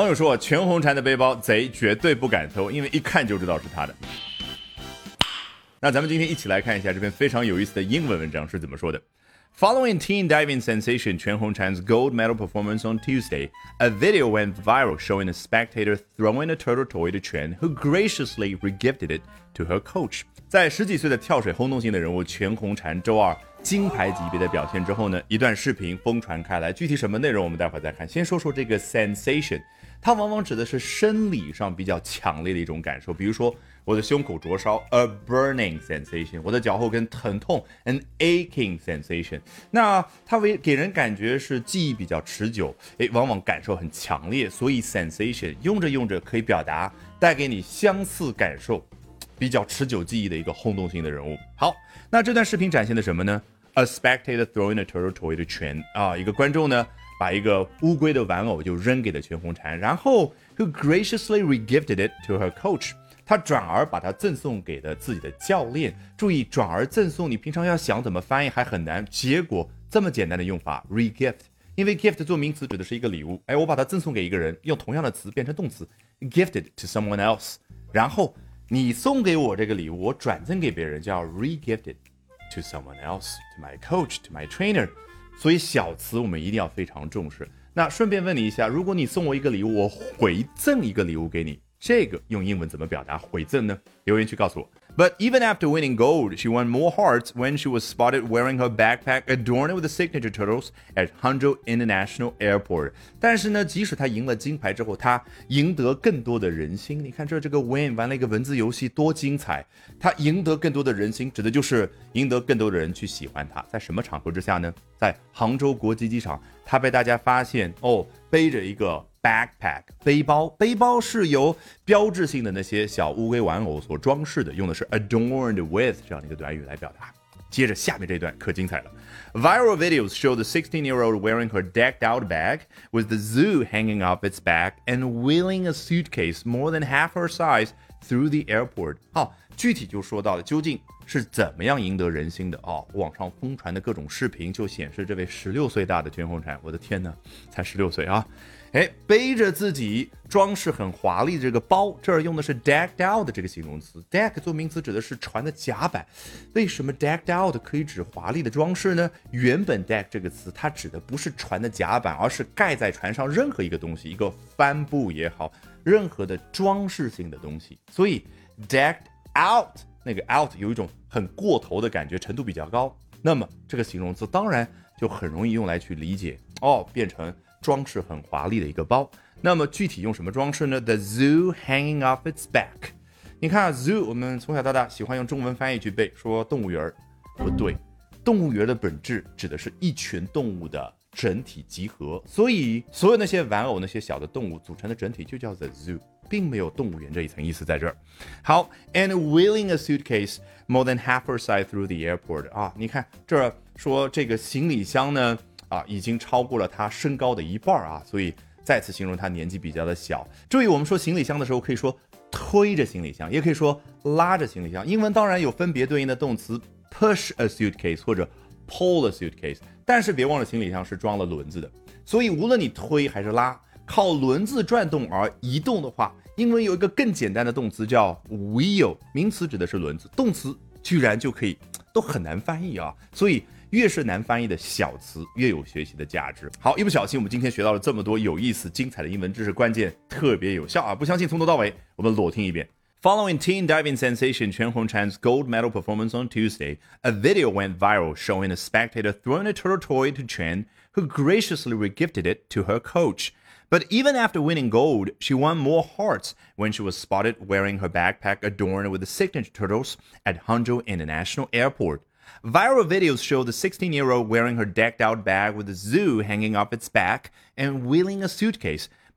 网友说，全红婵的背包贼绝对不敢偷，因为一看就知道是他的。那咱们今天一起来看一下这篇非常有意思的英文文章是怎么说的。Following teen diving sensation Quan Hongchan's gold medal performance on Tuesday, a video went viral showing a spectator throwing a turtle toy to Quan, who graciously regifted it to her coach. 在十几岁的跳水轰动性的人物全红婵周二金牌级别的表现之后呢，一段视频疯传开来。具体什么内容，我们待会儿再看。先说说这个 sensation，它往往指的是生理上比较强烈的一种感受，比如说。我的胸口灼烧，a burning sensation；我的脚后跟疼痛，an aching sensation。那它为给人感觉是记忆比较持久，诶，往往感受很强烈，所以 sensation 用着用着可以表达带给你相似感受、比较持久记忆的一个轰动性的人物。好，那这段视频展现的什么呢？A spectator throwing a turtle toy to 全啊，一个观众呢把一个乌龟的玩偶就扔给了全红婵，然后 who graciously regifted it to her coach。他转而把它赠送给了自己的教练。注意，转而赠送，你平常要想怎么翻译还很难。结果这么简单的用法，regift，因为 gift 做名词指的是一个礼物。哎，我把它赠送给一个人，用同样的词变成动词，gifted to someone else。然后你送给我这个礼物，我转赠给别人，叫 regifted to someone else，to my coach，to my trainer。所以小词我们一定要非常重视。那顺便问你一下，如果你送我一个礼物，我回赠一个礼物给你。这个用英文怎么表达回赠呢？留言区告诉我。But even after winning gold, she won more hearts when she was spotted wearing her backpack adorned with the signature turtles at Hangzhou International Airport. 但是呢，即使她赢了金牌之后，她赢得更多的人心。你看这这个 win 玩了一个文字游戏，多精彩！她赢得更多的人心，指的就是赢得更多的人去喜欢她。在什么场合之下呢？在杭州国际机场，她被大家发现哦，背着一个。 backpack 背包，背包是由标志性的那些小乌龟玩偶所装饰的，用的是 adorned with 这样的一个短语来表达。接着下面这段可精彩了。Viral videos show the 16-year-old wearing her decked-out bag, with the zoo hanging off its back and wheeling a suitcase more than half her size through the airport。好， 具体就说到了究竟是怎么样赢得人心的哦。网上疯传的各种视频就显示，这位十六岁大的全红婵，我的天呐，才十六岁啊！哎，背着自己装饰很华丽的这个包，这儿用的是 decked out 的这个形容词。deck 做名词指的是船的甲板。为什么 decked out 可以指华丽的装饰呢？原本 deck 这个词它指的不是船的甲板，而是盖在船上任何一个东西，一个帆布也好，任何的装饰性的东西。所以 decked out 那个 out 有一种很过头的感觉，程度比较高。那么这个形容词当然就很容易用来去理解哦，变成。装饰很华丽的一个包，那么具体用什么装饰呢？The zoo hanging off its back。你看啊 zoo，我们从小到大喜欢用中文翻译去背，说动物园儿，不对，动物园的本质指的是一群动物的整体集合，所以所有那些玩偶、那些小的动物组成的整体就叫 the zoo，并没有动物园这一层意思在这儿。好，and wheeling a suitcase more than half her size through the airport。啊，你看这儿说这个行李箱呢。啊，已经超过了他身高的一半啊，所以再次形容他年纪比较的小。注意，我们说行李箱的时候，可以说推着行李箱，也可以说拉着行李箱。英文当然有分别对应的动词，push a suitcase 或者 pull a suitcase。但是别忘了，行李箱是装了轮子的，所以无论你推还是拉，靠轮子转动而移动的话，英文有一个更简单的动词叫 wheel，名词指的是轮子，动词居然就可以都很难翻译啊，所以。越是难翻译的小词，越有学习的价值。好，一不小心，我们今天学到了这么多有意思、精彩的英文知识，关键特别有效啊！不相信，从头到尾我们裸听一遍。Following teen diving sensation Quan Hongchan's gold medal performance on Tuesday, a video went viral showing a spectator throwing a turtle toy to Chan. Who graciously regifted it to her coach. But even after winning gold, she won more hearts when she was spotted wearing her backpack adorned with the signature turtles at Hangzhou International Airport. Viral videos show the 16 year old wearing her decked out bag with a zoo hanging off its back and wheeling a suitcase